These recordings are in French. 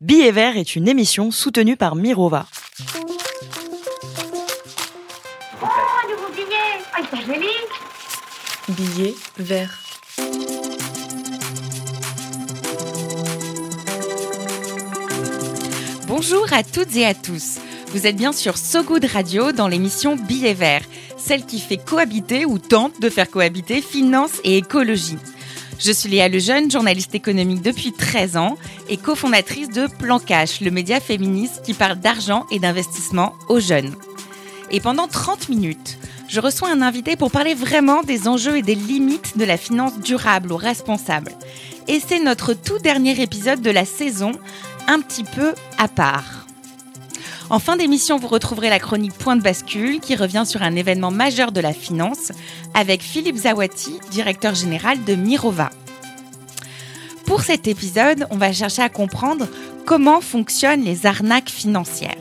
Billet vert est une émission soutenue par Mirova. Oh, un nouveau billet Ah, il est joli Billet vert. Bonjour à toutes et à tous. Vous êtes bien sur So Good Radio dans l'émission Billet vert, celle qui fait cohabiter ou tente de faire cohabiter finance et écologie. Je suis Léa Lejeune, journaliste économique depuis 13 ans et cofondatrice de Plan Cash, le média féministe qui parle d'argent et d'investissement aux jeunes. Et pendant 30 minutes, je reçois un invité pour parler vraiment des enjeux et des limites de la finance durable ou responsable. Et c'est notre tout dernier épisode de la saison, un petit peu à part. En fin d'émission, vous retrouverez la chronique Point de bascule qui revient sur un événement majeur de la finance avec Philippe Zawati, directeur général de Mirova. Pour cet épisode, on va chercher à comprendre comment fonctionnent les arnaques financières.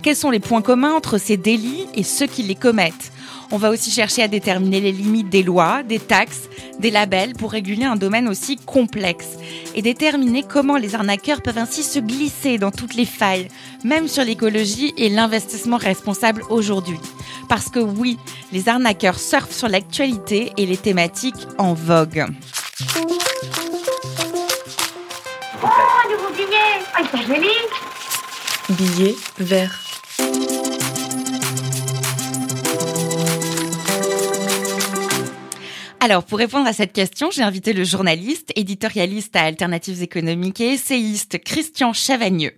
Quels sont les points communs entre ces délits et ceux qui les commettent? On va aussi chercher à déterminer les limites des lois, des taxes, des labels pour réguler un domaine aussi complexe et déterminer comment les arnaqueurs peuvent ainsi se glisser dans toutes les failles, même sur l'écologie et l'investissement responsable aujourd'hui. Parce que oui, les arnaqueurs surfent sur l'actualité et les thématiques en vogue. Oh, un nouveau billet Ah, il est joli Billet vert. Alors, pour répondre à cette question, j'ai invité le journaliste, éditorialiste à Alternatives économiques et essayiste Christian Chavagneux.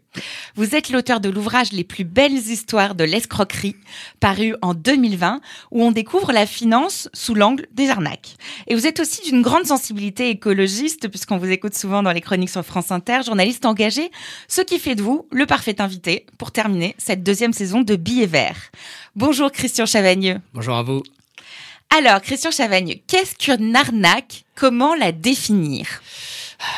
Vous êtes l'auteur de l'ouvrage Les plus belles histoires de l'escroquerie, paru en 2020, où on découvre la finance sous l'angle des arnaques. Et vous êtes aussi d'une grande sensibilité écologiste, puisqu'on vous écoute souvent dans les chroniques sur France Inter, journaliste engagé, ce qui fait de vous le parfait invité pour terminer cette deuxième saison de Billets Verts. Bonjour Christian Chavagneux. Bonjour à vous. Alors, Christian Chavagneux, qu'est-ce qu'une arnaque? Comment la définir?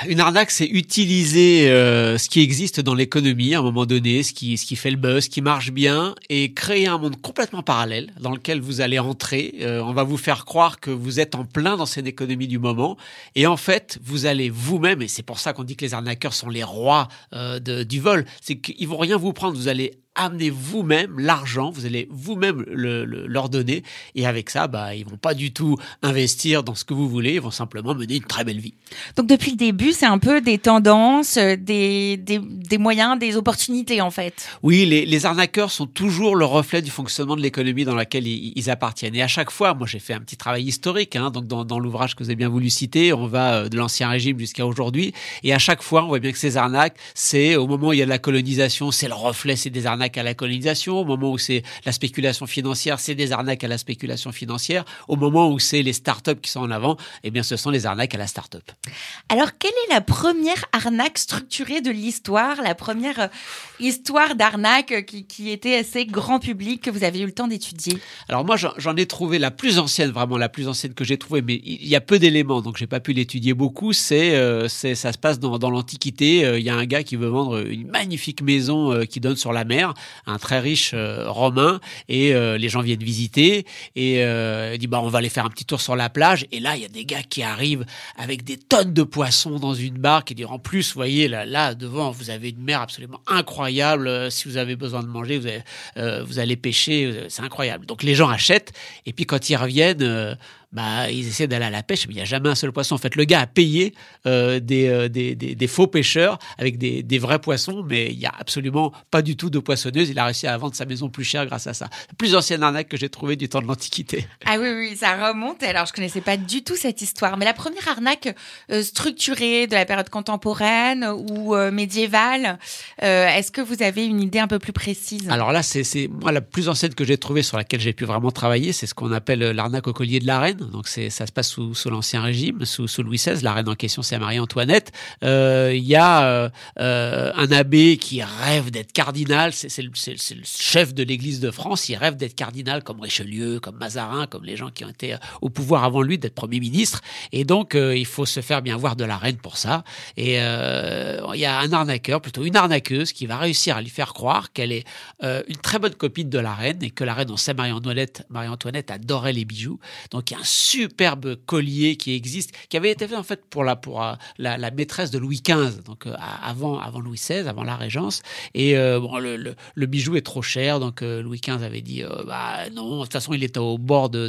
Une arnaque, c'est utiliser euh, ce qui existe dans l'économie à un moment donné, ce qui, ce qui fait le buzz, ce qui marche bien, et créer un monde complètement parallèle dans lequel vous allez entrer. Euh, on va vous faire croire que vous êtes en plein dans cette économie du moment, et en fait, vous allez vous-même, et c'est pour ça qu'on dit que les arnaqueurs sont les rois euh, de- du vol, c'est qu'ils vont rien vous prendre, vous allez amener vous-même l'argent, vous allez vous-même le, le- leur donner, et avec ça, bah, ils vont pas du tout investir dans ce que vous voulez, ils vont simplement mener une très belle vie. Donc depuis le début, c'est un peu des tendances, euh, des, des, des moyens, des opportunités en fait. Oui, les, les arnaqueurs sont toujours le reflet du fonctionnement de l'économie dans laquelle ils, ils appartiennent. Et à chaque fois, moi j'ai fait un petit travail historique, hein, donc dans, dans l'ouvrage que vous avez bien voulu citer, on va euh, de l'ancien régime jusqu'à aujourd'hui. Et à chaque fois, on voit bien que ces arnaques, c'est au moment où il y a de la colonisation, c'est le reflet, c'est des arnaques à la colonisation. Au moment où c'est la spéculation financière, c'est des arnaques à la spéculation financière. Au moment où c'est les startups qui sont en avant, eh bien ce sont les arnaques à la startup. Alors quelle est la première arnaque structurée de l'histoire, la première euh, histoire d'arnaque euh, qui, qui était assez grand public que vous avez eu le temps d'étudier? Alors moi, j'en ai trouvé la plus ancienne, vraiment la plus ancienne que j'ai trouvée, mais il y a peu d'éléments, donc j'ai pas pu l'étudier beaucoup. C'est, euh, ça se passe dans, dans l'Antiquité. Euh, Il y a un gars qui veut vendre une magnifique maison euh, qui donne sur la mer, un très riche euh, romain, et euh, les gens viennent visiter. Et euh, il dit bah on va aller faire un petit tour sur la plage. Et là, il y a des gars qui arrivent avec des tonnes de poissons dans une barque. Et dire en plus, vous voyez là, devant, vous avez une mer absolument incroyable. Si vous avez besoin de manger, vous, vous allez pêcher, c'est incroyable. Donc les gens achètent. Et puis quand ils reviennent, bah, ils essaient d'aller à la pêche, mais il n'y a jamais un seul poisson. En fait, le gars a payé euh, des, euh, des, des, des faux pêcheurs avec des, des vrais poissons, mais il n'y a absolument pas du tout de poissonneuse. Il a réussi à vendre sa maison plus cher grâce à ça. La plus ancienne arnaque que j'ai trouvée du temps de l'Antiquité. Ah oui, oui, ça remonte. Alors, je connaissais pas du tout cette histoire. Mais la première arnaque euh, structurée de la période contemporaine ou médiévale, est-ce que vous avez une idée un peu plus précise? Alors là, c'est moi la plus ancienne que j'ai trouvée sur laquelle j'ai pu vraiment travailler, c'est ce qu'on appelle l'arnaque au collier de la reine. Donc ça se passe sous, sous l'ancien régime, sous, sous Louis XVI. La reine en question, c'est Marie-Antoinette. Euh, Il y a euh, euh, un abbé qui rêve d'être cardinal. C'est le, le chef de l'Église de France. Il rêve d'être cardinal comme Richelieu, comme Mazarin, comme les gens qui ont été euh, au pouvoir avant lui, d'être premier ministre. Et donc euh, il faut se faire bien voir de la reine pour ça. Et il y a un arnaqueur, plutôt une arnaqueuse, qui va réussir à lui faire croire qu'elle est une très bonne copine de la reine et que la reine, on sait Marie-Antoinette, Marie-Antoinette adorait les bijoux. Donc il y a un superbe collier qui existe, qui avait été fait en fait pour la pour euh, la, maîtresse de Louis XV, donc euh, avant avant Louis XVI, avant la Régence. Et euh, le, bijou est trop cher, donc Louis XV avait dit bah non, de toute façon il était au bord de,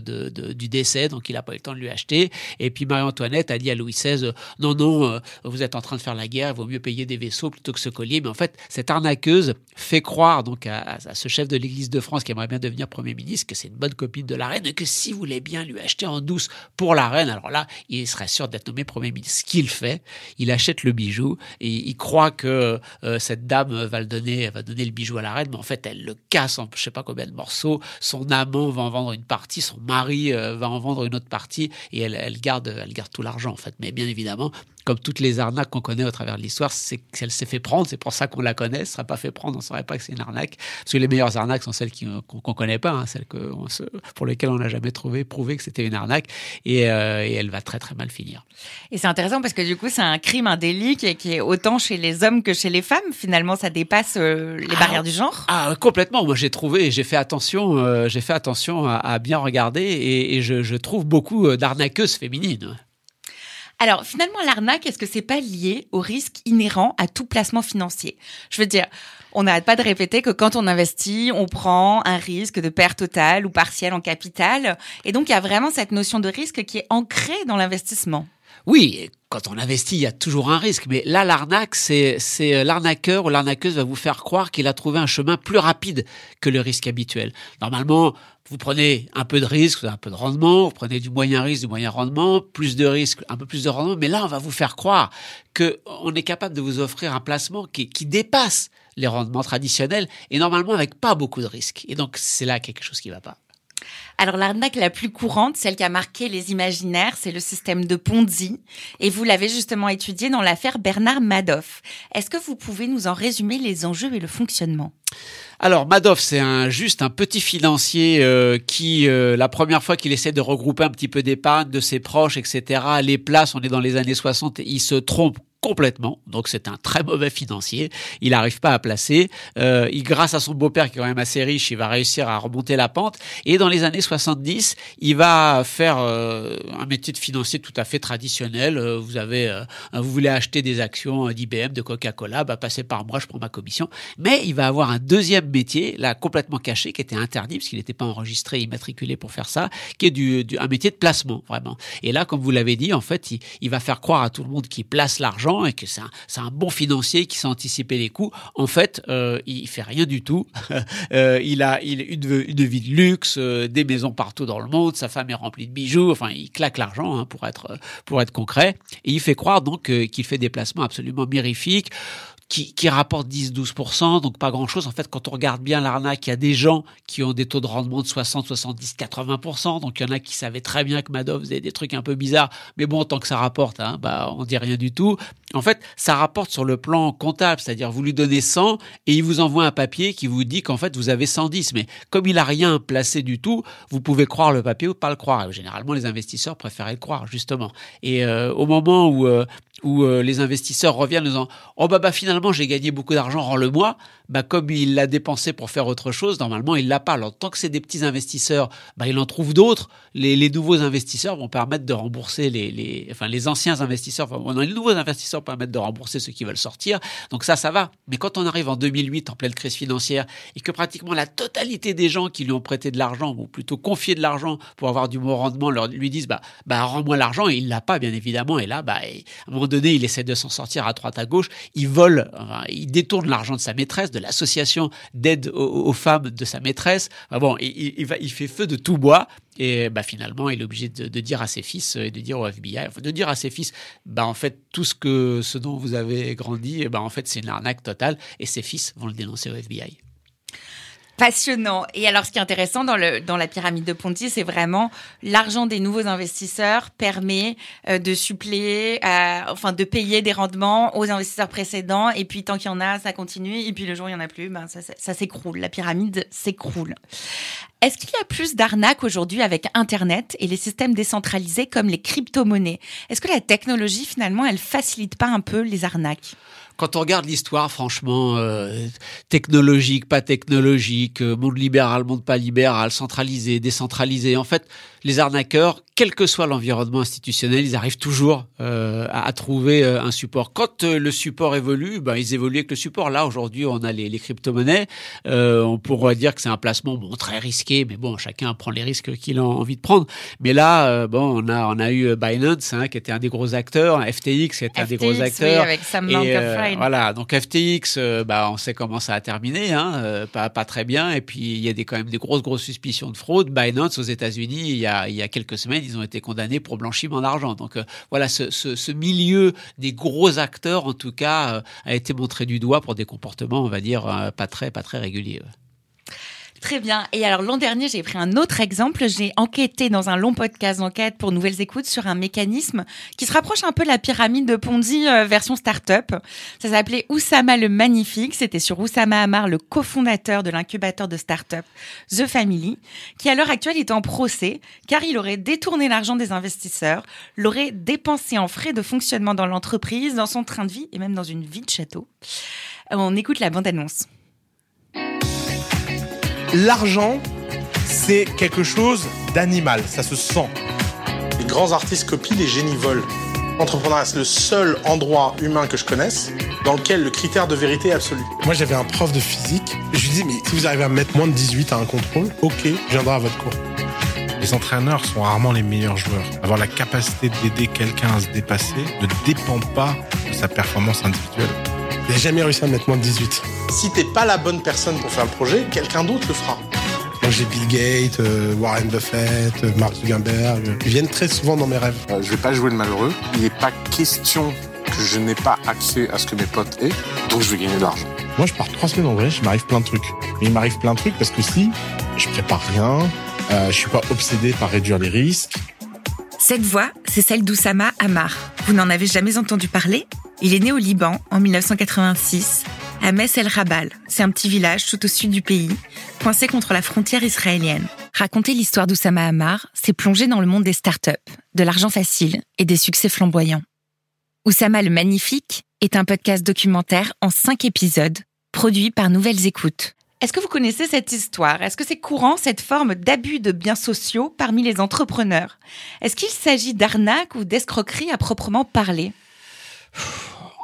du décès, donc il n'a pas eu le temps de lui acheter. Et puis Marie-Antoinette a dit à Louis XVI non non, vous êtes en train de faire la guerre, il vaut mieux payer des vaisseaux plutôt que ce collier. Mais en fait, cette arnaqueuse fait croire donc à, à- à ce chef de l'Église de France qui aimerait bien devenir Premier ministre que c'est une bonne copine de la reine et que si vous voulez bien lui acheter en douce pour la reine, alors là, il serait sûr d'être nommé Premier ministre. Ce qu'il fait, il achète le bijou et il croit que euh, cette dame va le donner, va donner le bijou à la reine, mais en fait, elle le casse en je sais pas combien de morceaux. Son amant va en vendre une partie, son mari euh, va en vendre une autre partie et elle, elle garde, elle garde tout l'argent en fait. Mais bien évidemment, comme toutes les arnaques qu'on connaît au travers de l'histoire, c'est qu'elle s'est fait prendre. C'est pour ça qu'on la connaît. Elle ne serait pas fait prendre, on ne saurait pas que c'est une arnaque. Parce que les meilleures arnaques sont celles qui- qu'on ne connaît pas, hein, celles que on se- pour lesquelles on n'a jamais trouvé, prouvé que c'était une arnaque. Et, euh, et elle va très très mal finir. Et c'est intéressant parce que du coup, c'est un crime, un délit qui est, qui est autant chez les hommes que chez les femmes. Finalement, ça dépasse euh, les Ah, barrières du genre. Ah complètement. Moi j'ai trouvé, j'ai fait attention, euh, j'ai fait attention à, à bien regarder et, et je, je trouve beaucoup euh, d'arnaqueuses féminines. Alors, finalement, l'arnaque, est-ce que c'est pas lié au risque inhérent à tout placement financier? Je veux dire, on n'arrête pas de répéter que quand on investit, on prend un risque de perte totale ou partielle en capital. Et donc, il y a vraiment cette notion de risque qui est ancrée dans l'investissement. Oui, quand on investit, il y a toujours un risque. Mais là, l'arnaque, c'est, euh, l'arnaqueur ou l'arnaqueuse va vous faire croire qu'il a trouvé un chemin plus rapide que le risque habituel. Normalement, vous prenez un peu de risque, un peu de rendement, vous prenez du moyen risque, du moyen rendement, plus de risque, un peu plus de rendement. Mais là, on va vous faire croire que on est capable de vous offrir un placement qui, qui dépasse les rendements traditionnels et normalement avec pas beaucoup de risques. Et donc, c'est là quelque chose qui va pas. Alors l'arnaque la plus courante, celle qui a marqué les imaginaires, c'est le système de Ponzi. Et vous l'avez justement étudié dans l'affaire Bernard Madoff. Est-ce que vous pouvez nous en résumer les enjeux et le fonctionnement? Alors Madoff, c'est un juste un petit financier euh, qui, euh, la première fois qu'il essaie de regrouper un petit peu d'épargne de ses proches, etc., les places, on est dans les années 60, il se trompe complètement. Donc c'est un très mauvais financier. Il n'arrive pas à placer. Euh, il, grâce à son beau-père qui est quand même assez riche, il va réussir à remonter la pente. Et dans les années 70, il va faire euh, un métier de financier tout à fait traditionnel. Euh, vous avez, euh, vous voulez acheter des actions d'IBM, de Coca-Cola, bah passez par moi, je prends ma commission. Mais il va avoir un deuxième métier, là complètement caché, qui était interdit parce qu'il n'était pas enregistré, immatriculé pour faire ça, qui est du, du- un métier de placement vraiment. Et là, comme vous l'avez dit, en fait, il va faire croire à tout le monde qu'il place l'argent et que c'est un, bon financier qui sait anticiper les coûts. En fait, euh, il fait rien du tout. Euh, il a une vie de luxe, euh, des maisons partout dans le monde, sa femme est remplie de bijoux. Enfin, il claque l'argent hein, pour être pour être concret. Et il fait croire donc euh, qu'il fait des placements absolument mirifiques qui, qui rapportent 10-12%, donc pas grand-chose. En fait, quand on regarde bien l'arnaque, il y a des gens qui ont des taux de rendement de 60, 70, 80%. Donc, il y en a qui savaient très bien que Madoff faisait des trucs un peu bizarres. Mais bon, tant que ça rapporte, hein, bah, on dit rien du tout. En fait, ça rapporte sur le plan comptable, c'est-à-dire vous lui donnez 100 et il vous envoie un papier qui vous dit qu'en fait, vous avez 110. Mais comme il a rien placé du tout, vous pouvez croire le papier ou pas le croire. Généralement, les investisseurs préfèrent le croire, justement. Et euh, au moment où, euh, où euh, les investisseurs reviennent en disant Oh bah, bah finalement j'ai gagné beaucoup d'argent, rends-le-moi, bah comme il l'a dépensé pour faire autre chose, normalement il l'a pas. Alors tant que c'est des petits investisseurs, bah il en trouve d'autres. Les, les nouveaux investisseurs vont permettre de rembourser les, les enfin les anciens investisseurs, enfin non, les nouveaux investisseurs permettent de rembourser ceux qui veulent sortir. Donc ça ça va. Mais quand on arrive en 2008 en pleine crise financière et que pratiquement la totalité des gens qui lui ont prêté de l'argent ou plutôt confié de l'argent pour avoir du bon rendement leur lui disent bah bah rends-moi l'argent et il l'a pas bien évidemment et là bah à un moment donné il essaie de s'en sortir à droite à gauche, il vole, il détourne l'argent de sa maîtresse, de l'association d'aide aux, femmes de sa maîtresse. Enfin bon, il, il, va, il fait feu de tout bois. Et bah, finalement, il est obligé de, de, dire à ses fils et de dire au FBI, de dire à ses fils, bah, en fait, tout ce, que, ce dont vous avez grandi, bah, en fait, c'est une arnaque totale. Et ses fils vont le dénoncer au FBI. Passionnant. Et alors, ce qui est intéressant dans, le, dans la pyramide de Ponzi, c'est vraiment l'argent des nouveaux investisseurs permet euh, de suppléer, euh, enfin de payer des rendements aux investisseurs précédents. Et puis tant qu'il y en a, ça continue. Et puis le jour où il y en a plus, ben ça, ça, ça s'écroule. La pyramide s'écroule. Est-ce qu'il y a plus d'arnaques aujourd'hui avec Internet et les systèmes décentralisés comme les crypto-monnaies? Est-ce que la technologie, finalement, elle facilite pas un peu les arnaques? Quand on regarde l'histoire, franchement, euh, technologique, pas technologique, euh, monde libéral, monde pas libéral, centralisé, décentralisé, en fait, les arnaqueurs, quel que soit l'environnement institutionnel, ils arrivent toujours euh, à, trouver euh, un support. Quand euh, le support évolue, ben, ils évoluent avec le support. Là, aujourd'hui, on a les, les crypto-monnaies. on pourrait dire que c'est un placement bon très risqué, mais bon, chacun prend les risques qu'il a envie de prendre. Mais là, bon, on a on a eu Binance hein, qui était un des gros acteurs, FTX qui était un des gros acteurs. Oui, avec Sam et, voilà, donc FTX, bah, on sait comment ça a terminé, hein, pas pas très bien. Et puis il y a des quand même des grosses grosses suspicions de fraude. Binance aux États-Unis, il y a il y a quelques semaines ils ont été condamnés pour blanchiment d'argent. Donc euh, voilà, ce, ce, ce, milieu des gros acteurs, en tout cas, euh, a été montré du doigt pour des comportements, on va dire, euh, pas très, pas très réguliers. Très bien. Et alors l'an dernier, j'ai pris un autre exemple. J'ai enquêté dans un long podcast d'enquête pour Nouvelles Écoutes sur un mécanisme qui se rapproche un peu de la pyramide de Ponzi euh, version start-up. Ça s'appelait Oussama le Magnifique. C'était sur Oussama Amar, le cofondateur de l'incubateur de start-up The Family, qui à l'heure actuelle est en procès car il aurait détourné l'argent des investisseurs, l'aurait dépensé en frais de fonctionnement dans l'entreprise, dans son train de vie et même dans une vie de château. On écoute la bande-annonce l'argent, c'est quelque chose d'animal, ça se sent. Les grands artistes copient, les génies volent. L'entrepreneuriat, c'est le seul endroit humain que je connaisse dans lequel le critère de vérité est absolu. Moi, j'avais un prof de physique. Je lui dis, mais si vous arrivez à mettre moins de 18 à un contrôle, ok, je viendrai à votre cours. Les entraîneurs sont rarement les meilleurs joueurs. Avoir la capacité d'aider quelqu'un à se dépasser ne dépend pas de sa performance individuelle. J'ai jamais réussi à mettre moins de 18. Si t'es pas la bonne personne pour faire le projet, quelqu'un d'autre le fera. Moi, j'ai Bill Gates, euh, Warren Buffett, euh, Mark Zuckerberg. Ils viennent très souvent dans mes rêves. Euh, je vais pas jouer le malheureux. Il n'est pas question que je n'ai pas accès à ce que mes potes aient, donc je vais gagner de l'argent. Moi, je pars trois semaines en vrai, il m'arrive plein de trucs. Mais il m'arrive plein de trucs parce que si je prépare rien, euh, je suis pas obsédé par réduire les risques. Cette voix, c'est celle d'Oussama Amar. Vous n'en avez jamais entendu parler? Il est né au Liban en 1986 à Mess El Rabal. C'est un petit village tout au sud du pays, coincé contre la frontière israélienne. Raconter l'histoire d'Oussama Hamar, c'est plonger dans le monde des startups, de l'argent facile et des succès flamboyants. Oussama le Magnifique est un podcast documentaire en cinq épisodes, produit par Nouvelles Écoutes. Est-ce que vous connaissez cette histoire? Est-ce que c'est courant cette forme d'abus de biens sociaux parmi les entrepreneurs? Est-ce qu'il s'agit d'arnaque ou d'escroquerie à proprement parler?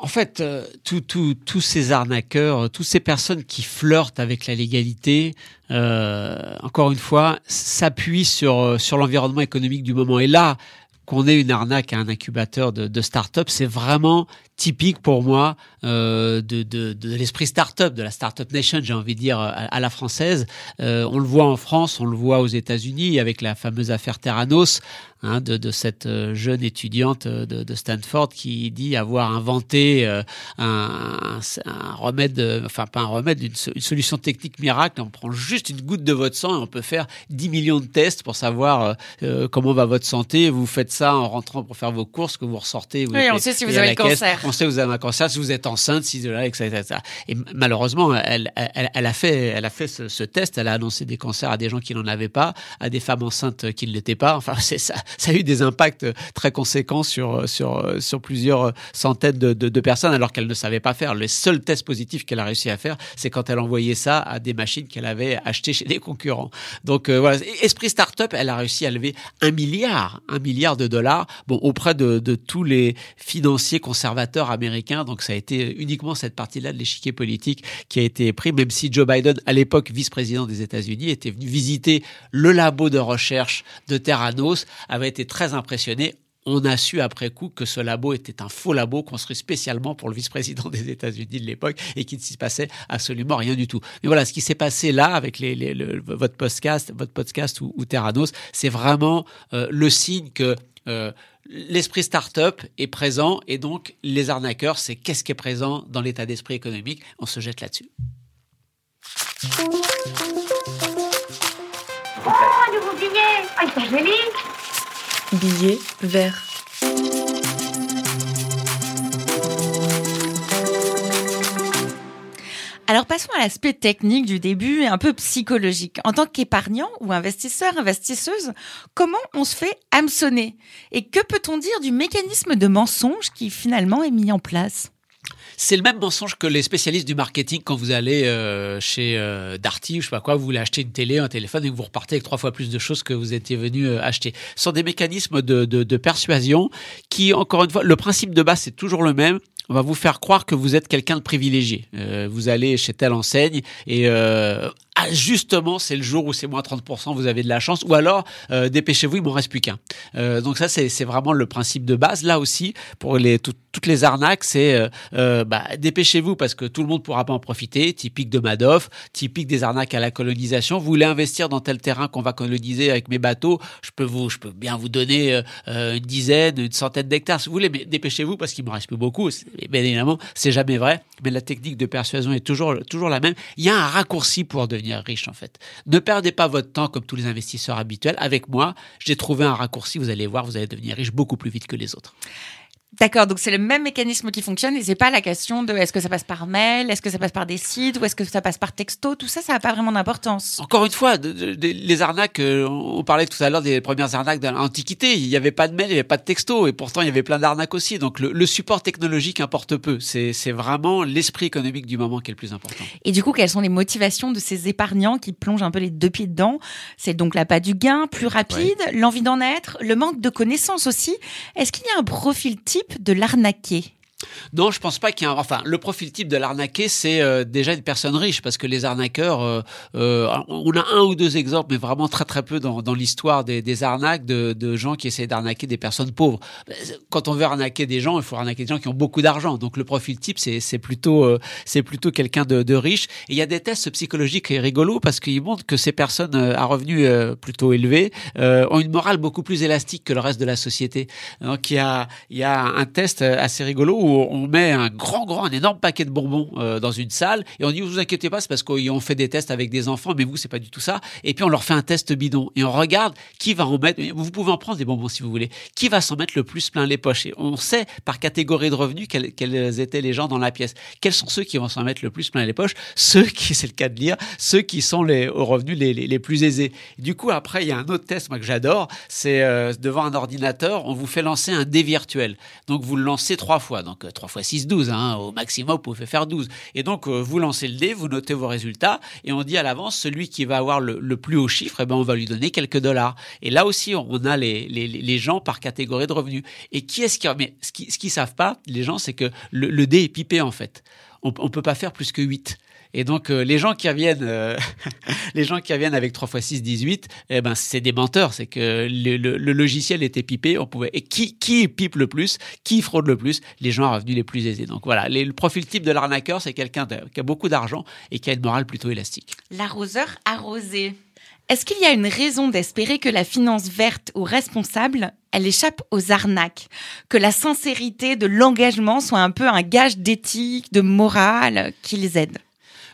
En fait, euh, tous ces arnaqueurs, euh, toutes ces personnes qui flirtent avec la légalité, euh, encore une fois, s'appuient sur, l'environnement économique du moment. Et là, qu'on ait une arnaque à un incubateur de, de start-up, c'est vraiment typique pour moi euh, de, de, de l'esprit start-up, de la start-up nation, j'ai envie de dire, à, la française. Euh, on le voit en France, on le voit aux États-Unis avec la fameuse affaire Terranos, hein, de, de, cette euh, jeune étudiante de, de, Stanford qui dit avoir inventé euh, un, un, remède, enfin pas un remède, une, une, solution technique miracle. On prend juste une goutte de votre sang et on peut faire 10 millions de tests pour savoir euh, comment va votre santé. Vous faites ça en rentrant pour faire vos courses, que vous ressortez. Vous oui, on sait si vous avez le cancer avez un cancer, si vous êtes enceinte, si là, etc., Et malheureusement, elle, elle, elle, a fait, elle a fait ce, ce, test. Elle a annoncé des cancers à des gens qui n'en avaient pas, à des femmes enceintes qui ne l'étaient pas. Enfin, c'est ça, ça a eu des impacts très conséquents sur sur sur plusieurs centaines de, de, de personnes, alors qu'elle ne savait pas faire. Le seul test positif qu'elle a réussi à faire, c'est quand elle envoyait ça à des machines qu'elle avait achetées chez des concurrents. Donc euh, voilà, esprit startup, elle a réussi à lever un milliard, un milliard de dollars, bon auprès de, de tous les financiers conservateurs américain. Donc ça a été uniquement cette partie-là de l'échiquier politique qui a été pris, même si Joe Biden, à l'époque vice-président des États-Unis, était venu visiter le labo de recherche de Terranos, avait été très impressionné on a su après coup que ce labo était un faux labo construit spécialement pour le vice-président des États-Unis de l'époque et qu'il ne s'y passait absolument rien du tout. Mais voilà, ce qui s'est passé là avec les, votre podcast, votre podcast ou, Terranos, c'est vraiment euh, le signe que euh, l'esprit start-up est présent et donc les arnaqueurs, c'est qu'est-ce qui est présent dans l'état d'esprit économique. On se jette là-dessus. Oh, un nouveau billet Ah, il joli Billet vert. Alors passons à l'aspect technique du début et un peu psychologique. En tant qu'épargnant ou investisseur, investisseuse, comment on se fait hameçonner? Et que peut-on dire du mécanisme de mensonge qui finalement est mis en place? C'est le même mensonge que les spécialistes du marketing quand vous allez euh, chez euh, Darty ou je sais pas quoi, vous voulez acheter une télé, un téléphone et vous repartez avec trois fois plus de choses que vous étiez venu euh, acheter. Ce sont des mécanismes de, de, de persuasion qui, encore une fois, le principe de base c'est toujours le même on va vous faire croire que vous êtes quelqu'un de privilégié. Euh, vous allez chez telle enseigne et euh, ah, justement, c'est le jour où c'est moins 30%, vous avez de la chance. Ou alors, euh, dépêchez-vous, il m'en reste plus qu'un. Euh, donc ça, c'est vraiment le principe de base. Là aussi, pour les, toutes les arnaques, c'est euh, euh, bah, dépêchez-vous parce que tout le monde pourra pas en profiter. Typique de Madoff, typique des arnaques à la colonisation. Vous voulez investir dans tel terrain qu'on va coloniser avec mes bateaux, je peux vous, je peux bien vous donner une dizaine, une centaine d'hectares si vous voulez, mais dépêchez-vous parce qu'il me reste plus beaucoup. Bien évidemment, c'est jamais vrai, mais la technique de persuasion est toujours, toujours la même. Il y a un raccourci pour devenir riche en fait. Ne perdez pas votre temps comme tous les investisseurs habituels. Avec moi, j'ai trouvé un raccourci, vous allez voir, vous allez devenir riche beaucoup plus vite que les autres. D'accord, donc c'est le même mécanisme qui fonctionne et c'est pas la question de est-ce que ça passe par mail, est-ce que ça passe par des sites ou est-ce que ça passe par texto, tout ça, ça n'a pas vraiment d'importance. Encore une fois, les arnaques, euh, on parlait tout à l'heure des premières arnaques de l'Antiquité, il n'y avait pas de mail, il n'y avait pas de texto et pourtant il y avait plein d'arnaques aussi. Donc le, support technologique importe peu, c'est vraiment l'esprit économique du moment qui est le plus important. Et du coup, quelles sont les motivations de ces épargnants qui plongent un peu les deux pieds dedans? C'est donc l'appât du gain, plus rapide, l'envie d'en être, le manque de connaissances aussi. Est-ce qu'il y a un profil type de l'arnaquer non, je pense pas qu'il y a. Un... Enfin, le profil type de l'arnaqué, c'est euh, déjà une personne riche, parce que les arnaqueurs, euh, euh, on a un ou deux exemples, mais vraiment très très peu dans, dans l'histoire des, des, arnaques de, de, gens qui essaient d'arnaquer des personnes pauvres. Quand on veut arnaquer des gens, il faut arnaquer des gens qui ont beaucoup d'argent. Donc le profil type, c'est plutôt c'est plutôt quelqu'un de, de, riche. Et il y a des tests psychologiques rigolos parce qu'ils montrent que ces personnes à revenus plutôt élevés ont une morale beaucoup plus élastique que le reste de la société. Donc il y a il y a un test assez rigolo où on met un grand, grand, un énorme paquet de bonbons euh, dans une salle et on dit vous inquiétez pas, c'est parce qu'on fait des tests avec des enfants, mais vous c'est pas du tout ça. Et puis on leur fait un test bidon et on regarde qui va en mettre. Vous pouvez en prendre des bonbons si vous voulez. Qui va s'en mettre le plus plein les poches? Et on sait par catégorie de revenus quels, étaient les gens dans la pièce. Quels sont ceux qui vont s'en mettre le plus plein les poches? Ceux qui, c'est le cas de lire, ceux qui sont les aux revenus les, les, plus aisés. Du coup après il y a un autre test moi que j'adore, c'est euh, devant un ordinateur, on vous fait lancer un dé virtuel. Donc vous le lancez trois fois. 3 fois 6, 12. Hein. Au maximum, vous pouvez faire 12. Et donc, euh, vous lancez le dé, vous notez vos résultats, et on dit à l'avance, celui qui va avoir le, plus haut chiffre, eh ben, on va lui donner quelques dollars. Et là aussi, on a les, les, les gens par catégorie de revenus. Et qui est-ce qui... Mais ce qu'ils ne savent pas, les gens, c'est que le, le dé est pipé, en fait. On ne peut pas faire plus que 8. Et donc euh, les gens qui reviennent, euh, les gens qui reviennent avec 3 x 6, 18, eh ben c'est des menteurs. C'est que le, logiciel était pipé. On pouvait et qui qui pipe le plus, qui fraude le plus, les gens à revenus les plus aisés. Donc voilà, le profil type de l'arnaqueur, c'est quelqu'un qui a beaucoup d'argent et qui a une morale plutôt élastique. L'arroseur arrosé. Est-ce qu'il y a une raison d'espérer que la finance verte ou responsable, elle échappe aux arnaques? Que la sincérité de l'engagement soit un peu un gage d'éthique, de morale qui les aide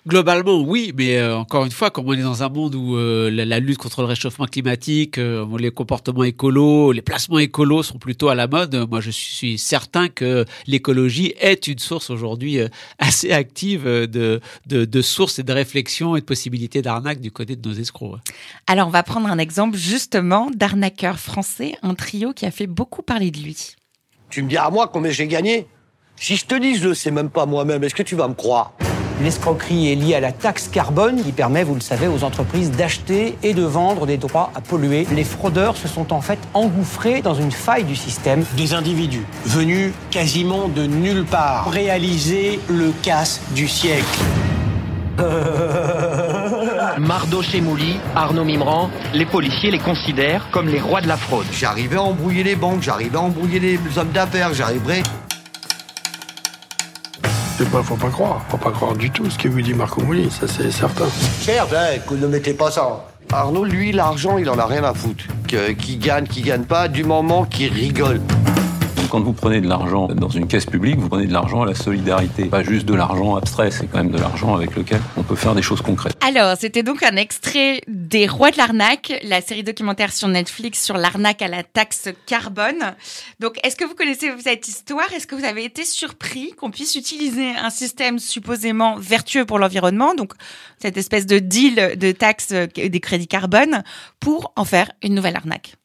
Globalement, oui, mais euh, encore une fois, comme on est dans un monde où euh, la, lutte contre le réchauffement climatique, euh, les comportements écolos, les placements écolos sont plutôt à la mode, moi je suis certain que l'écologie est une source aujourd'hui assez active de, de, de, sources et de réflexions et de possibilités d'arnaque du côté de nos escrocs. Alors on va prendre un exemple justement d'arnaqueur français, un trio qui a fait beaucoup parler de lui. Tu me dis à moi combien j'ai gagné? Si je te dis je le sais même pas moi-même, est-ce que tu vas me croire? L'escroquerie est liée à la taxe carbone qui permet, vous le savez, aux entreprises d'acheter et de vendre des droits à polluer. Les fraudeurs se sont en fait engouffrés dans une faille du système. Des individus venus quasiment de nulle part réaliser le casse du siècle. Mardo Chemouli, Arnaud Mimran, les policiers les considèrent comme les rois de la fraude. J'arrivais à embrouiller les banques, j'arrivais à embrouiller les hommes d'affaires, j'arriverai c'est pas, faut pas croire, faut pas croire du tout ce que vous dit Marco Mouli, ça c'est certain. Certes, hein, ne mettez pas ça. Arnaud, lui, l'argent, il en a rien à foutre. Qui gagne, qui gagne pas, du moment qu'il rigole. Quand vous prenez de l'argent dans une caisse publique, vous prenez de l'argent à la solidarité. Pas juste de l'argent abstrait, c'est quand même de l'argent avec lequel on peut faire des choses concrètes. Alors, c'était donc un extrait des Rois de l'arnaque, la série documentaire sur Netflix sur l'arnaque à la taxe carbone. Donc, est-ce que vous connaissez cette histoire? Est-ce que vous avez été surpris qu'on puisse utiliser un système supposément vertueux pour l'environnement, donc cette espèce de deal de taxe des crédits carbone, pour en faire une nouvelle arnaque?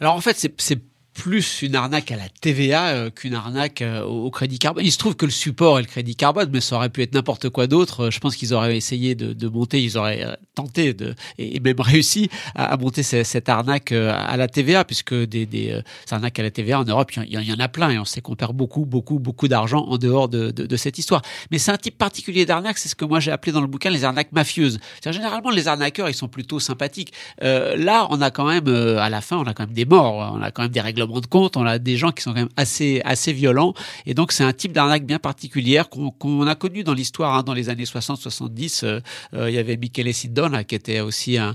Alors, en fait, c'est plus une arnaque à la TVA euh, qu'une arnaque euh, au, crédit carbone. Il se trouve que le support est le crédit carbone, mais ça aurait pu être n'importe quoi d'autre. Euh, je pense qu'ils auraient essayé de, de, monter, ils auraient tenté de, et même réussi à, monter cette, arnaque à la TVA, puisque des, des arnaques à la TVA en Europe, il y, en a plein et on sait qu'on perd beaucoup, beaucoup, beaucoup d'argent en dehors de, de, de, cette histoire. Mais c'est un type particulier d'arnaque, c'est ce que moi j'ai appelé dans le bouquin les arnaques mafieuses. Généralement, les arnaqueurs, ils sont plutôt sympathiques. Euh, là, on a quand même, à la fin, on a quand même des morts, on a quand même des règlements compte, on a des gens qui sont quand même assez, assez violents. Et donc, c'est un type d'arnaque bien particulière qu'on a connu dans l'histoire, hein, dans les années 60-70. Euh, euh, il y avait Michele Sidon, qui était aussi un,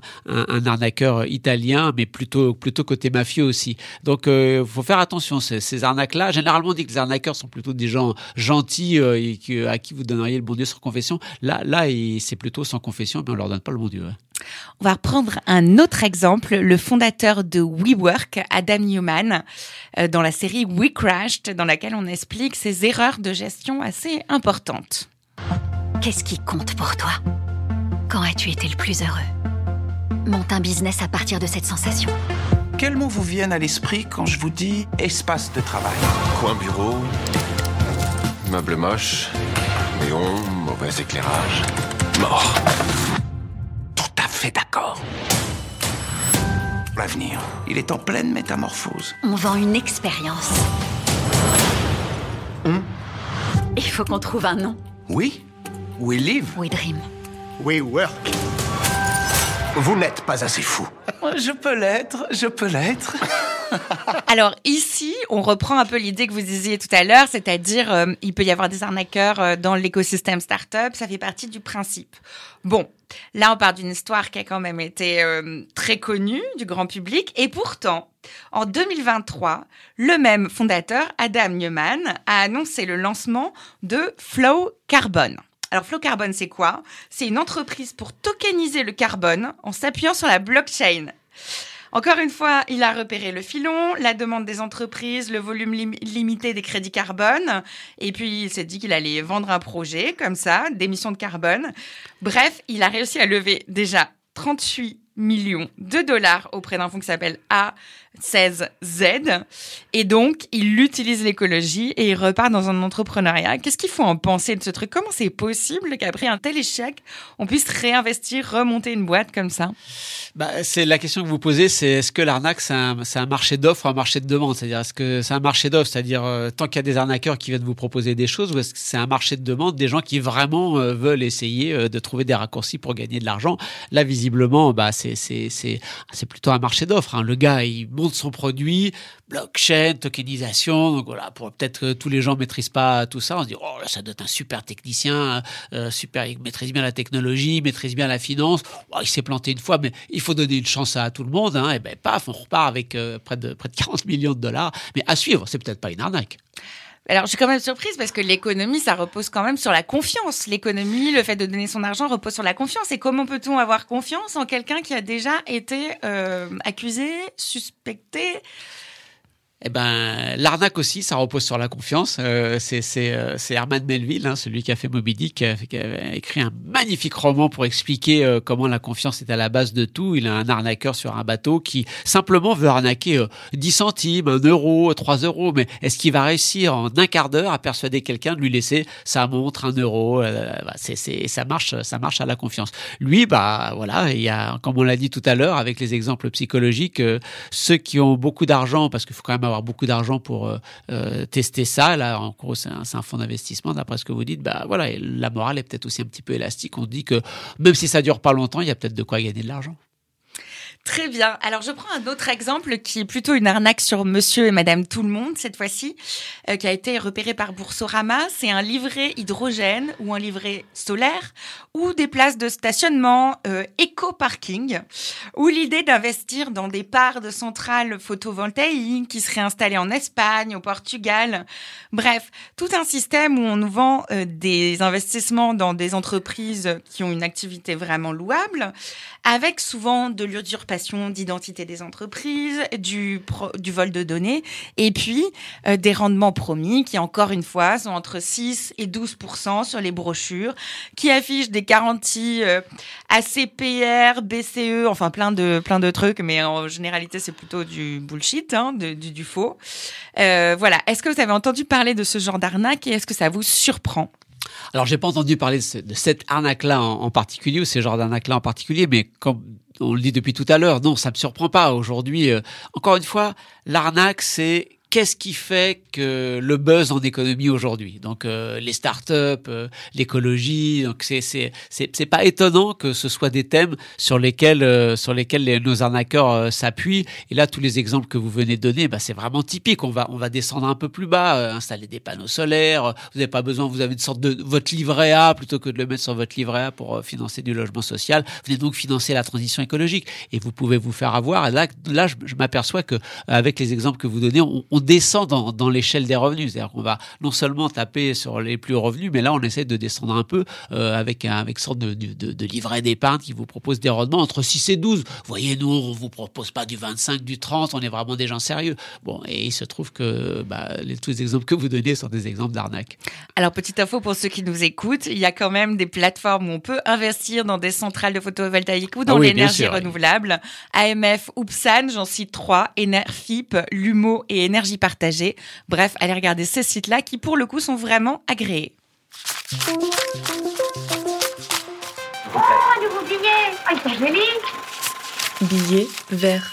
arnaqueur italien, mais plutôt, plutôt côté mafieux aussi. Donc, il euh, faut faire attention. Ces, ces arnaques-là, généralement, on dit que les arnaqueurs sont plutôt des gens gentils et à qui vous donneriez le bon Dieu sans confession. Là, là c'est plutôt sans confession, mais on leur donne pas le bon Dieu. Hein. On va reprendre un autre exemple, le fondateur de WeWork, Adam Newman, euh, dans la série We Crashed, dans laquelle on explique ses erreurs de gestion assez importantes. Qu'est-ce qui compte pour toi? Quand as-tu été le plus heureux? Monte un business à partir de cette sensation. Quels mots vous viennent à l'esprit quand je vous dis espace de travail? Coin bureau, meuble moche, néon, mauvais éclairage, mort fait d'accord. L'avenir, il est en pleine métamorphose. On vend une expérience. Hum? Il faut qu'on trouve un nom. Oui? We live. We dream. We work. Vous n'êtes pas assez fou. Je peux l'être, je peux l'être. Alors ici, on reprend un peu l'idée que vous disiez tout à l'heure, c'est-à-dire euh, il peut y avoir des arnaqueurs euh, dans l'écosystème startup, ça fait partie du principe. Bon, là on part d'une histoire qui a quand même été euh, très connue du grand public et pourtant, en 2023, le même fondateur, Adam Newman, a annoncé le lancement de Flow Carbon. Alors Flow Carbon, c'est quoi? C'est une entreprise pour tokeniser le carbone en s'appuyant sur la blockchain. Encore une fois, il a repéré le filon, la demande des entreprises, le volume limité des crédits carbone, et puis il s'est dit qu'il allait vendre un projet comme ça, d'émissions de carbone. Bref, il a réussi à lever déjà 38 millions de dollars auprès d'un fonds qui s'appelle A16Z. Et donc, il utilise l'écologie et il repart dans un entrepreneuriat. Qu'est-ce qu'il faut en penser de ce truc? Comment c'est possible qu'après un tel échec, on puisse réinvestir, remonter une boîte comme ça? Bah, C'est la question que vous posez, c'est est-ce que l'arnaque, c'est un, marché d'offres ou un marché de demande C'est-à-dire, est-ce que c'est un marché d'offres? C'est-à-dire, euh, tant qu'il y a des arnaqueurs qui viennent vous proposer des choses, ou est-ce que c'est un marché de demande des gens qui vraiment euh, veulent essayer euh, de trouver des raccourcis pour gagner de l'argent? Là, visiblement, bah, c'est c'est plutôt un marché d'offres. Hein. Le gars, il monte son produit, blockchain, tokenisation. Donc voilà, pour peut-être tous les gens maîtrisent pas tout ça, on se dit oh ça doit être un super technicien, euh, super, il maîtrise bien la technologie, il maîtrise bien la finance. Oh, il s'est planté une fois, mais il faut donner une chance à tout le monde. Hein. Et ben paf, on repart avec euh, près de près de 40 millions de dollars. Mais à suivre, c'est peut-être pas une arnaque. Alors, je suis quand même surprise parce que l'économie, ça repose quand même sur la confiance. L'économie, le fait de donner son argent repose sur la confiance. Et comment peut-on avoir confiance en quelqu'un qui a déjà été euh, accusé, suspecté? Eh ben, l'arnaque aussi, ça repose sur la confiance. Euh, c'est euh, Herman Melville, hein, celui qui a fait Moby Dick, qui a, écrit un magnifique roman pour expliquer euh, comment la confiance est à la base de tout. Il a un arnaqueur sur un bateau qui simplement veut arnaquer 10 euh, centimes, 1 euro, 3 euros. Mais est-ce qu'il va réussir en un quart d'heure à persuader quelqu'un de lui laisser sa montre, 1 euro bah, c'est Ça marche, ça marche à la confiance. Lui, bah voilà, il y a, comme on l'a dit tout à l'heure, avec les exemples psychologiques, ceux qui ont beaucoup d'argent, parce qu'il faut quand même avoir beaucoup d'argent pour euh, euh, tester ça. Là, en gros, c'est un, fonds d'investissement. D'après ce que vous dites, bah voilà, la morale est peut-être aussi un petit peu élastique. On dit que même si ça dure pas longtemps, il y a peut-être de quoi gagner de l'argent. Très bien. Alors, je prends un autre exemple qui est plutôt une arnaque sur monsieur et madame tout le monde, cette fois-ci, euh, qui a été repéré par Boursorama. C'est un livret hydrogène ou un livret solaire ou des places de stationnement euh, éco-parking ou l'idée d'investir dans des parts de centrales photovoltaïques qui seraient installées en Espagne, au Portugal. Bref, tout un système où on nous vend euh, des investissements dans des entreprises qui ont une activité vraiment louable avec souvent de l'usurpation d'identité des entreprises, du, vol de données, et puis euh, des rendements promis qui, encore une fois, sont entre 6 et 12% sur les brochures, qui affichent des garanties euh, ACPR, BCE, enfin plein de, plein de trucs, mais en généralité, c'est plutôt du bullshit, hein, du, faux. Euh, voilà. Est-ce que vous avez entendu parler de ce genre d'arnaque et est-ce que ça vous surprend? Alors, j'ai pas entendu parler de, cette arnaque-là en, particulier, ou ces genres d'arnaque-là en particulier, mais comme on le dit depuis tout à l'heure, non, ça me surprend pas. Aujourd'hui, euh, encore une fois, l'arnaque, c'est qu'est-ce qui fait que le buzz en économie aujourd'hui? Donc euh, les startups, euh, l'écologie, donc c'est c'est c'est pas étonnant que ce soit des thèmes sur lesquels euh, sur lesquels les, nos arnaqueurs euh, s'appuient. Et là, tous les exemples que vous venez de donner, bah, c'est vraiment typique. On va on va descendre un peu plus bas, installer des panneaux solaires. Vous n'avez pas besoin, vous avez une sorte de votre livret A plutôt que de le mettre sur votre livret A pour financer du logement social. Vous venez donc financer la transition écologique et vous pouvez vous faire avoir. Et là, là, je, m'aperçois que avec les exemples que vous donnez, on, on descend dans, dans l'échelle des revenus. C'est-à-dire qu'on va non seulement taper sur les plus revenus, mais là, on essaie de descendre un peu euh, avec un avec sorte de, de, de livret d'épargne qui vous propose des rendements entre 6 et 12. Vous voyez, nous, on vous propose pas du 25, du 30, on est vraiment des gens sérieux. Bon, et il se trouve que bah, les, tous les exemples que vous donnez sont des exemples d'arnaque. Alors, petite info pour ceux qui nous écoutent, il y a quand même des plateformes où on peut investir dans des centrales de photovoltaïque ou dans ah l'énergie renouvelable. AMF, Oupsan, j'en cite trois, Enerfip, Lumo et Énergie Partagée. Bref, allez regarder ces sites-là qui, pour le coup, sont vraiment agréés. Oh, nouveau billet Ah, il joli Billet vert.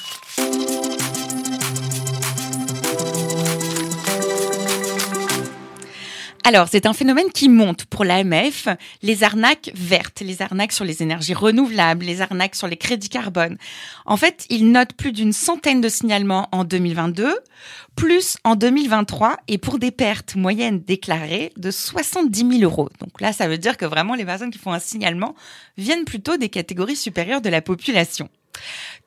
Alors, c'est un phénomène qui monte pour l'AMF, les arnaques vertes, les arnaques sur les énergies renouvelables, les arnaques sur les crédits carbone. En fait, il note plus d'une centaine de signalements en 2022, plus en 2023, et pour des pertes moyennes déclarées de 70 000 euros. Donc là, ça veut dire que vraiment, les personnes qui font un signalement viennent plutôt des catégories supérieures de la population.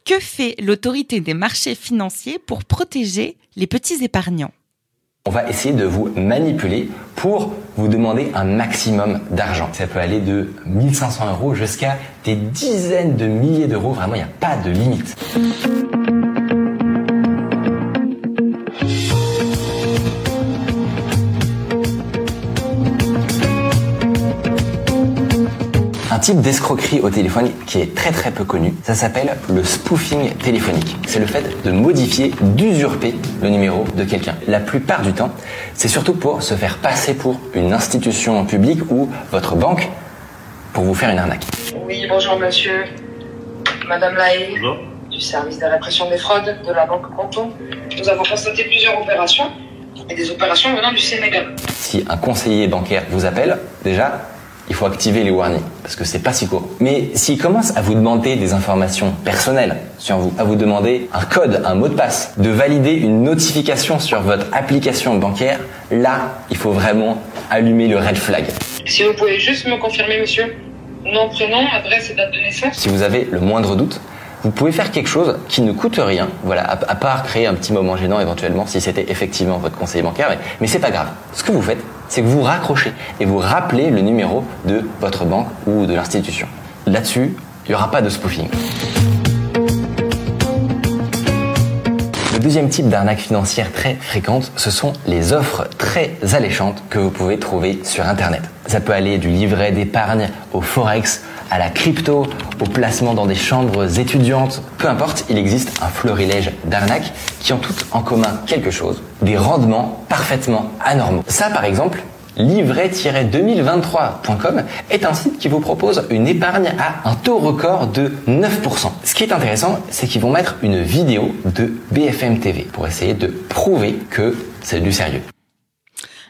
Que fait l'autorité des marchés financiers pour protéger les petits épargnants? On va essayer de vous manipuler pour vous demander un maximum d'argent. Ça peut aller de 1500 euros jusqu'à des dizaines de milliers d'euros. Vraiment, il n'y a pas de limite. Type d'escroquerie au téléphone qui est très très peu connu, ça s'appelle le spoofing téléphonique. C'est le fait de modifier, d'usurper le numéro de quelqu'un. La plupart du temps, c'est surtout pour se faire passer pour une institution publique ou votre banque pour vous faire une arnaque. Oui, bonjour monsieur. Madame Lahaye, du service de répression des fraudes de la Banque Canton. Nous avons constaté plusieurs opérations et des opérations venant du Sénégal. Si un conseiller bancaire vous appelle, déjà, il faut activer les warnings parce que c'est pas si court. Mais s'il commence à vous demander des informations personnelles sur vous, à vous demander un code, un mot de passe, de valider une notification sur votre application bancaire, là, il faut vraiment allumer le red flag. Si vous pouvez juste me confirmer, monsieur, nom, prénom, adresse et date de naissance. Si vous avez le moindre doute, vous pouvez faire quelque chose qui ne coûte rien, voilà, à, part créer un petit moment gênant éventuellement si c'était effectivement votre conseiller bancaire, mais, mais c'est pas grave. Ce que vous faites, c'est que vous raccrochez et vous rappelez le numéro de votre banque ou de l'institution. Là-dessus, il n'y aura pas de spoofing. Le deuxième type d'arnaque financière très fréquente, ce sont les offres très alléchantes que vous pouvez trouver sur Internet. Ça peut aller du livret d'épargne au forex, à la crypto, au placement dans des chambres étudiantes, peu importe, il existe un florilège d'arnaques qui ont toutes en commun quelque chose, des rendements parfaitement anormaux. Ça par exemple, livret-2023.com est un site qui vous propose une épargne à un taux record de 9%. Ce qui est intéressant, c'est qu'ils vont mettre une vidéo de BFM TV pour essayer de prouver que c'est du sérieux.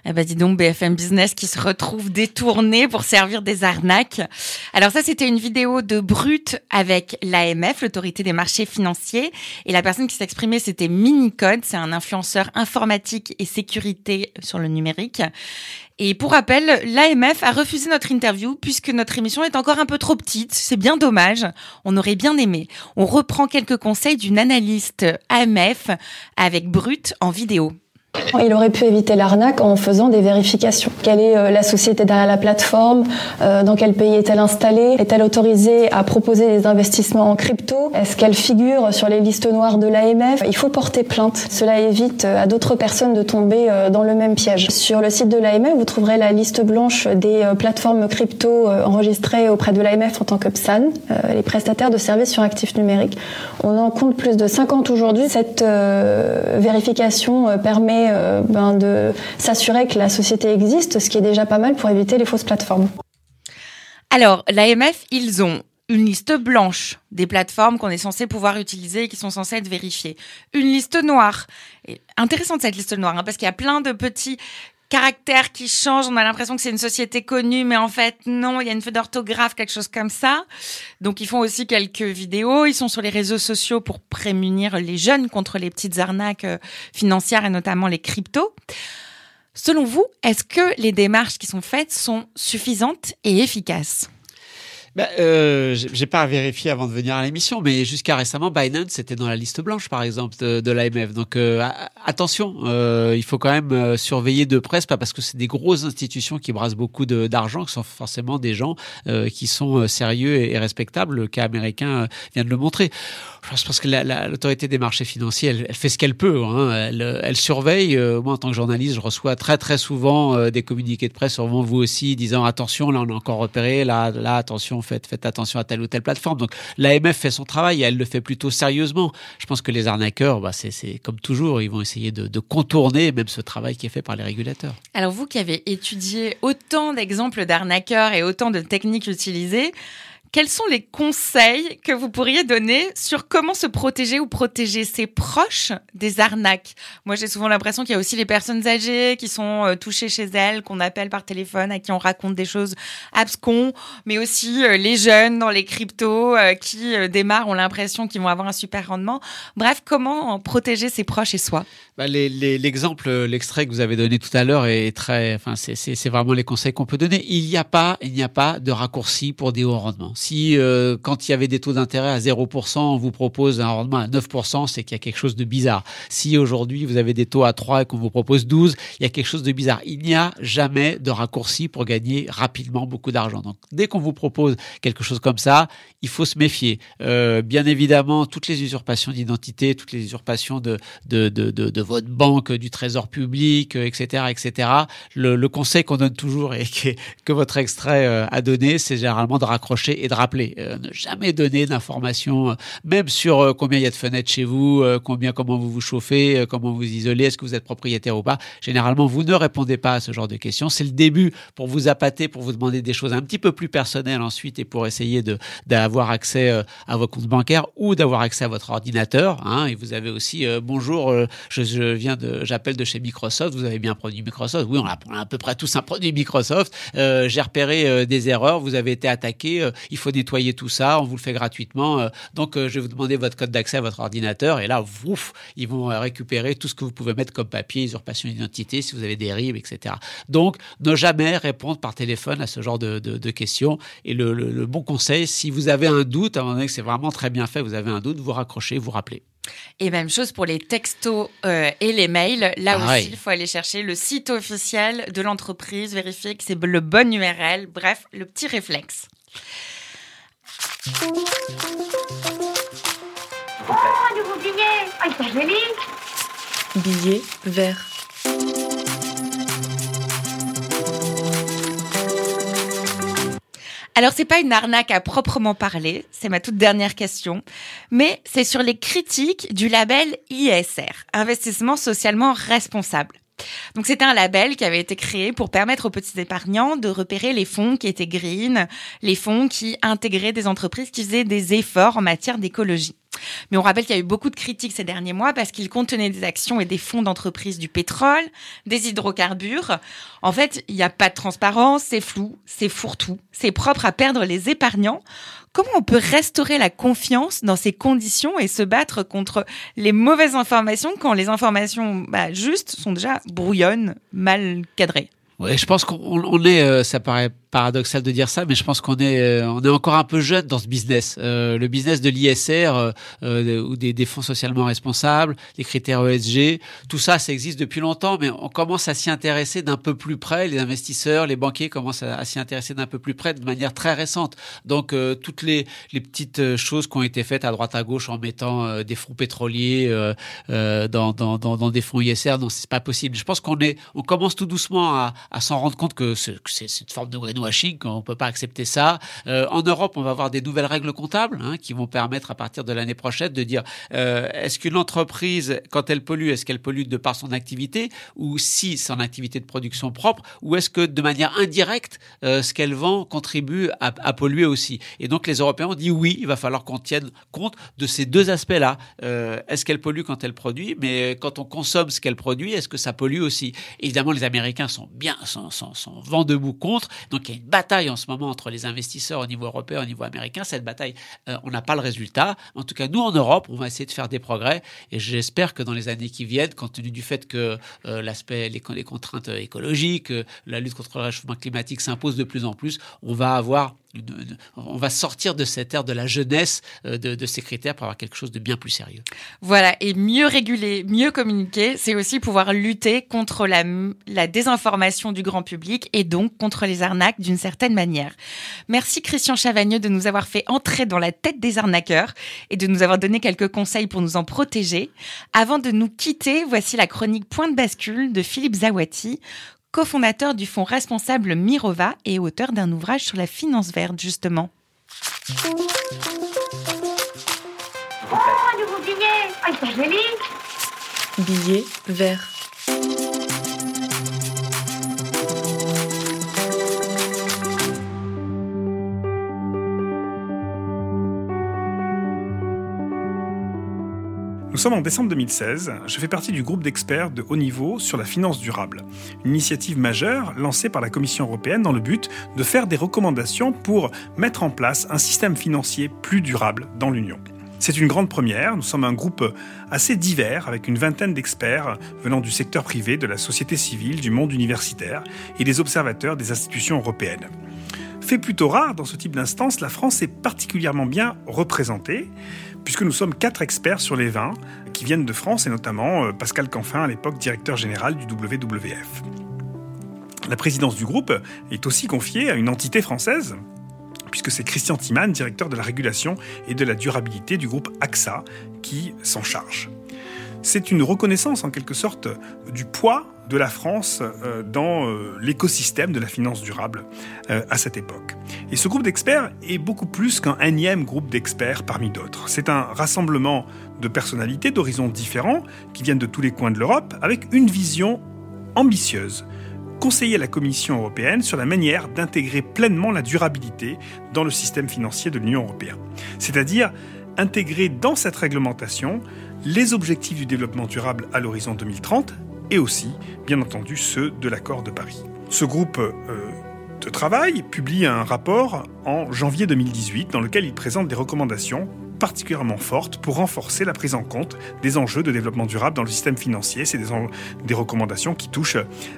Eh ben dis donc BFM Business qui se retrouve détourné pour servir des arnaques. Alors ça c'était une vidéo de Brut avec l'AMF, l'autorité des marchés financiers, et la personne qui s'exprimait c'était Minicode, c'est un influenceur informatique et sécurité sur le numérique. Et pour rappel, l'AMF a refusé notre interview puisque notre émission est encore un peu trop petite. C'est bien dommage. On aurait bien aimé. On reprend quelques conseils d'une analyste AMF avec Brut en vidéo. Il aurait pu éviter l'arnaque en faisant des vérifications. Quelle est euh, la société derrière la plateforme euh, Dans quel pays est-elle installée Est-elle autorisée à proposer des investissements en crypto Est-ce qu'elle figure sur les listes noires de l'AMF Il faut porter plainte. Cela évite euh, à d'autres personnes de tomber dans le même piège. Sur le site de l'AMF, vous trouverez la liste blanche des plateformes crypto enregistrées auprès de l'AMF en tant que PSAN, les prestataires de services sur actifs numériques. On en compte plus de 50 aujourd'hui. Cette vérification permet euh, ben, de s'assurer que la société existe, ce qui est déjà pas mal pour éviter les fausses plateformes. Alors, l'AMF, ils ont une liste blanche des plateformes qu'on est censé pouvoir utiliser et qui sont censées être vérifiées. Une liste noire. Et intéressante cette liste noire, hein, parce qu'il y a plein de petits caractères qui changent. On a l'impression que c'est une société connue, mais en fait, non, il y a une faute d'orthographe, quelque chose comme ça. Donc, ils font aussi quelques vidéos. Ils sont sur les réseaux sociaux pour prémunir les jeunes contre les petites arnaques euh, financières et notamment les cryptos. Selon vous, est-ce que les démarches qui sont faites sont suffisantes et efficaces? Bah, euh, J'ai pas vérifié avant de venir à l'émission, mais jusqu'à récemment, Binance était dans la liste blanche, par exemple, de, de l'AMF. Donc euh, attention, euh, il faut quand même euh, surveiller de près, pas parce que c'est des grosses institutions qui brassent beaucoup d'argent, que sont forcément des gens euh, qui sont euh, sérieux et, respectables. Le cas américain vient de le montrer. Je pense que l'autorité des marchés financiers, elle, elle fait ce qu'elle peut. Hein. Elle, elle, surveille. moi, en tant que journaliste, je reçois très très souvent des communiqués de presse, sûrement vous aussi, disant attention, là on a encore repéré, là là attention faites, faites attention à telle ou telle plateforme. Donc l'AMF fait son travail, elle le fait plutôt sérieusement. Je pense que les arnaqueurs, bah, c'est comme toujours, ils vont essayer de, contourner même ce travail qui est fait par les régulateurs. Alors vous qui avez étudié autant d'exemples d'arnaqueurs et autant de techniques utilisées, quels sont les conseils que vous pourriez donner sur comment se protéger ou protéger ses proches des arnaques? Moi, j'ai souvent l'impression qu'il y a aussi les personnes âgées qui sont euh, touchées chez elles, qu'on appelle par téléphone, à qui on raconte des choses abscons, mais aussi euh, les jeunes dans les cryptos euh, qui démarrent, ont l'impression qu'ils vont avoir un super rendement. Bref, comment protéger ses proches et soi? Bah, L'exemple, l'extrait que vous avez donné tout à l'heure est très, enfin, c'est vraiment les conseils qu'on peut donner. Il n'y a pas, il n'y a pas de raccourci pour des hauts rendements si euh, quand il y avait des taux d'intérêt à 0%, on vous propose un rendement à 9%, c'est qu'il y a quelque chose de bizarre. Si aujourd'hui vous avez des taux à 3 et qu'on vous propose 12, il y a quelque chose de bizarre. Il n'y a jamais de raccourci pour gagner rapidement beaucoup d'argent. Donc dès qu'on vous propose quelque chose comme ça, il faut se méfier. Euh, bien évidemment, toutes les usurpations d'identité, toutes les usurpations de, de, de, de, de votre banque, du trésor public, etc., etc. Le, le conseil qu'on donne toujours et que, que votre extrait euh, a donné, c'est généralement de raccrocher et de rappeler, euh, ne jamais donner d'informations, euh, même sur euh, combien il y a de fenêtres chez vous, combien, comment vous vous chauffez, comment vous isolez, est-ce que vous êtes propriétaire ou pas. Généralement, vous ne répondez pas à ce genre de questions. C'est le début pour vous appâter, pour vous demander des choses un petit peu plus personnelles ensuite et pour essayer de d'avoir accès à vos comptes bancaires ou d'avoir accès à votre ordinateur. Hein. Et vous avez aussi bonjour, je, je, viens de, j'appelle de chez Microsoft. Vous avez bien produit Microsoft Oui, on a, on à peu près tous un produit Microsoft. J'ai repéré des erreurs. Vous avez été attaqué. Faut nettoyer tout ça, on vous le fait gratuitement. Euh, donc, euh, je vais vous demander votre code d'accès à votre ordinateur et là, ouf, ils vont euh, récupérer tout ce que vous pouvez mettre comme papier, usurpation d'identité, si vous avez des RIB, etc. Donc, ne jamais répondre par téléphone à ce genre de, de, de questions. Et le, le, le, bon conseil, si vous avez un doute, à un moment donné que c'est vraiment très bien fait, vous avez un doute, vous raccrochez, vous rappelez. Et même chose pour les textos euh, et les mails. Là ah aussi, il faut aller chercher le site officiel de l'entreprise, vérifier que c'est le bon URL. Bref, le petit réflexe. Oh, un nouveau billet Ah, Billet vert. Alors, c'est pas une arnaque à proprement parler, c'est ma toute dernière question, mais c'est sur les critiques du label ISR, Investissement socialement responsable. Donc c'était un label qui avait été créé pour permettre aux petits épargnants de repérer les fonds qui étaient green, les fonds qui intégraient des entreprises qui faisaient des efforts en matière d'écologie. Mais on rappelle qu'il y a eu beaucoup de critiques ces derniers mois parce qu'ils contenaient des actions et des fonds d'entreprise du pétrole, des hydrocarbures. En fait, il n'y a pas de transparence, c'est flou, c'est fourre-tout, c'est propre à perdre les épargnants. Comment on peut restaurer la confiance dans ces conditions et se battre contre les mauvaises informations quand les informations bah, justes sont déjà brouillonnes, mal cadrées? Oui, je pense qu'on est, euh, ça paraît paradoxal de dire ça, mais je pense qu'on est, euh, on est encore un peu jeune dans ce business. Euh, le business de l'ISR euh, ou des, des, fonds socialement responsables, les critères ESG, tout ça, ça existe depuis longtemps, mais on commence à s'y intéresser d'un peu plus près. Les investisseurs, les banquiers commencent à, s'y intéresser d'un peu plus près de manière très récente. Donc toutes les, les petites choses qui ont été faites à droite à gauche en mettant des fonds pétroliers dans, dans, dans, dans, des fonds ISR, non, c'est pas possible. Je pense qu'on est, on commence tout doucement à, à s'en rendre compte que c'est une forme de greenwashing, qu'on peut pas accepter ça. Euh, en Europe, on va avoir des nouvelles règles comptables hein, qui vont permettre à partir de l'année prochaine de dire euh, est-ce qu'une entreprise, quand elle pollue, est-ce qu'elle pollue de par son activité ou si son activité de production propre, ou est-ce que de manière indirecte, euh, ce qu'elle vend contribue à, polluer aussi? Et donc les Européens ont dit oui, il va falloir qu'on tienne compte de ces deux aspects-là. Est-ce qu'elle pollue quand elle produit, mais quand on consomme ce qu'elle produit, est-ce que ça pollue aussi? Évidemment, les Américains sont bien, sont, sont, sont vent debout contre. Il y a une bataille en ce moment entre les investisseurs au niveau européen, au niveau américain. Cette bataille, euh, on n'a pas le résultat. En tout cas, nous en Europe, on va essayer de faire des progrès et j'espère que dans les années qui viennent, compte tenu du fait que euh, l'aspect, les, contraintes écologiques, euh, la lutte contre le réchauffement climatique s'impose de plus en plus, on va avoir on va sortir de cette ère de la jeunesse de, ces critères pour avoir quelque chose de bien plus sérieux. Voilà, et mieux réguler, mieux communiquer, c'est aussi pouvoir lutter contre la, désinformation du grand public et donc contre les arnaques d'une certaine manière. Merci Christian Chavagneux de nous avoir fait entrer dans la tête des arnaqueurs et de nous avoir donné quelques conseils pour nous en protéger. Avant de nous quitter, voici la chronique Point de bascule de Philippe Zawati cofondateur du fonds responsable Mirova et auteur d'un ouvrage sur la finance verte, justement. Oh, un nouveau billet Ah, il joli Billet vert. Sommes en décembre 2016. Je fais partie du groupe d'experts de haut niveau sur la finance durable, une initiative majeure lancée par la Commission européenne dans le but de faire des recommandations pour mettre en place un système financier plus durable dans l'Union. C'est une grande première. Nous sommes un groupe assez divers avec une vingtaine d'experts venant du secteur privé, de la société civile, du monde universitaire et des observateurs des institutions européennes. Fait plutôt rare dans ce type d'instance, la France est particulièrement bien représentée puisque nous sommes quatre experts sur les vins qui viennent de France et notamment euh, Pascal Canfin, à l'époque directeur général du WWF. La présidence du groupe est aussi confiée à une entité française, puisque c'est Christian Timan, directeur de la régulation et de la durabilité du groupe AXA, qui s'en charge. C'est une reconnaissance en quelque sorte du poids de la France euh, dans euh, l'écosystème de la finance durable euh, à cette époque. Et ce groupe d'experts est beaucoup plus qu'un énième groupe d'experts parmi d'autres. C'est un rassemblement de personnalités d'horizons différents qui viennent de tous les coins de l'Europe avec une vision ambitieuse conseiller la Commission européenne sur la manière d'intégrer pleinement la durabilité dans le système financier de l'Union européenne. C'est-à-dire intégrer dans cette réglementation les objectifs du développement durable à l'horizon 2030 et aussi, bien entendu, ceux de l'accord de Paris. Ce groupe euh, de travail publie un rapport en janvier 2018 dans lequel il présente des recommandations particulièrement fortes pour renforcer la prise en compte des enjeux de développement durable dans le système financier. C'est des, recommandations qui touchent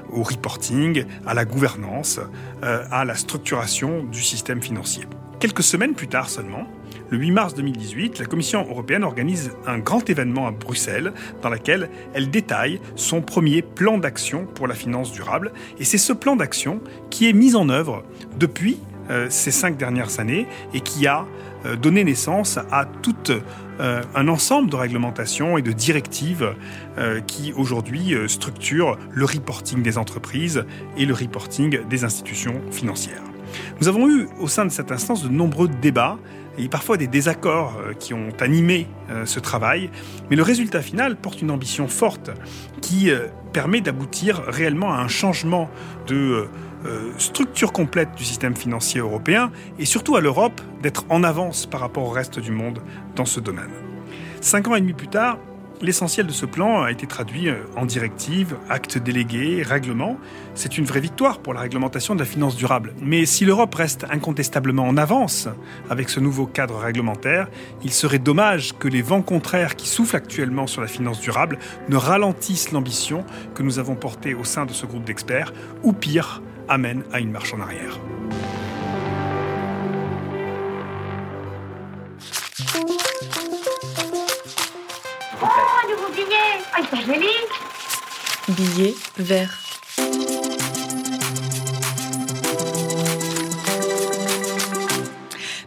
au reporting, à la gouvernance, euh, à la structuration du système financier. Quelques semaines plus tard seulement, le 8 mars 2018, la Commission européenne organise un grand événement à Bruxelles dans lequel elle détaille son premier plan d'action pour la finance durable. Et c'est ce plan d'action qui est mis en œuvre depuis euh, ces cinq dernières années et qui a euh, donné naissance à tout euh, un ensemble de réglementations et de directives qui aujourd'hui structurent le reporting des entreprises et le reporting des institutions financières. Nous avons eu au sein de cette instance de nombreux débats et parfois des désaccords euh, qui ont animé euh, ce travail, mais le résultat final porte une ambition forte qui euh, permet d'aboutir réellement à un changement de structure complète du système financier européen et surtout à l'Europe d'être en avance par rapport au reste du monde dans ce domaine. Cinq ans et demi plus tard, L'essentiel de ce plan a été traduit euh, en directives, actes délégués, règlements. C'est une vraie victoire pour la réglementation de la finance durable. Mais si l'Europe reste incontestablement en avance avec ce nouveau cadre réglementaire, il serait dommage que les vents contraires qui soufflent actuellement sur la finance durable ne ralentissent l'ambition que nous avons portée au sein de ce groupe d'experts, ou pire, amène à une marche en arrière. Oh, un nouveau billet Ah, il est joli? Billet vert.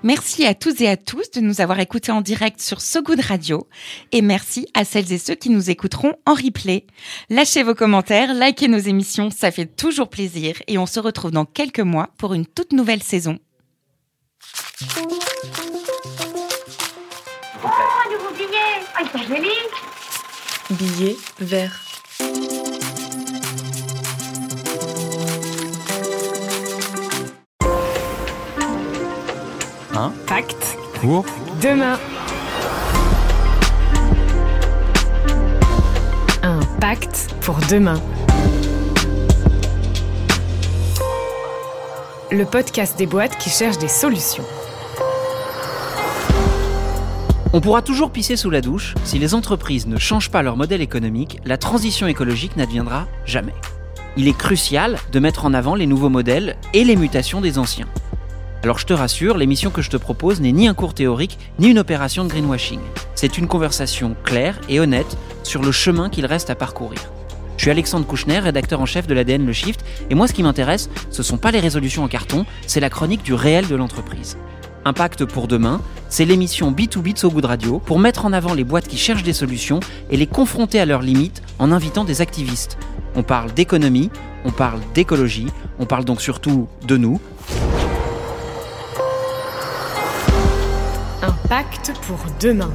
Merci à tous et à tous de nous avoir écoutés en direct sur So Good Radio et merci à celles et ceux qui nous écouteront en replay. Lâchez vos commentaires, likez nos émissions, ça fait toujours plaisir et on se retrouve dans quelques mois pour une toute nouvelle saison. Oh, un nouveau billet Ah, joli? Billet vert. Un Pacte. pour Demain. Un pacte pour demain. Le podcast des boîtes qui cherchent des solutions. On pourra toujours pisser sous la douche, si les entreprises ne changent pas leur modèle économique, la transition écologique n'adviendra jamais. Il est crucial de mettre en avant les nouveaux modèles et les mutations des anciens. Alors je te rassure, l'émission que je te propose n'est ni un cours théorique, ni une opération de greenwashing. C'est une conversation claire et honnête sur le chemin qu'il reste à parcourir. Je suis Alexandre Kouchner, rédacteur en chef de l'ADN Le Shift, et moi ce qui m'intéresse, ce sont pas les résolutions en carton, c'est la chronique du réel de l'entreprise. Impact pour demain, c'est l'émission B2B de So Good Radio pour mettre en avant les boîtes qui cherchent des solutions et les confronter à leurs limites en invitant des activistes. On parle d'économie, on parle d'écologie, on parle donc surtout de nous. Un pacte pour demain.